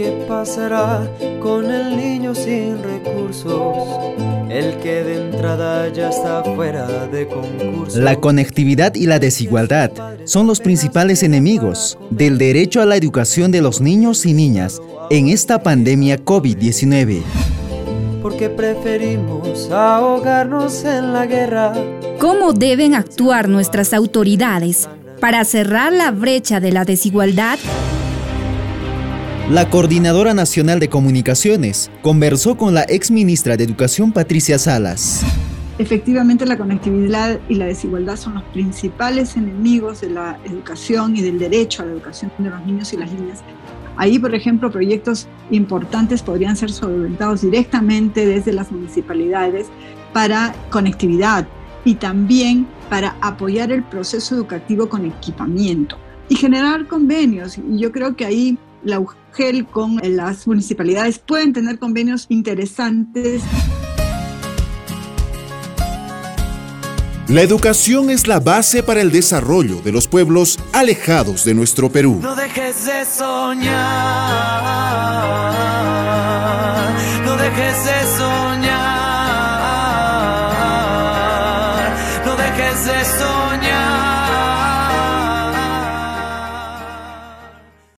¿Qué pasará con el niño sin recursos? El que de entrada ya está fuera de concurso. La conectividad y la desigualdad son los principales enemigos del derecho a la educación de los niños y niñas en esta pandemia COVID-19. Porque preferimos ahogarnos en la guerra. ¿Cómo deben actuar nuestras autoridades para cerrar la brecha de la desigualdad? La Coordinadora Nacional de Comunicaciones conversó con la ex ministra de Educación Patricia Salas. Efectivamente, la conectividad y la desigualdad son los principales enemigos de la educación y del derecho a la educación de los niños y las niñas. Ahí, por ejemplo, proyectos importantes podrían ser solventados directamente desde las municipalidades para conectividad y también para apoyar el proceso educativo con equipamiento y generar convenios. Y yo creo que ahí la UGEL con las municipalidades pueden tener convenios interesantes. La educación es la base para el desarrollo de los pueblos alejados de nuestro Perú. No dejes de soñar, no dejes de soñar, no dejes de soñar.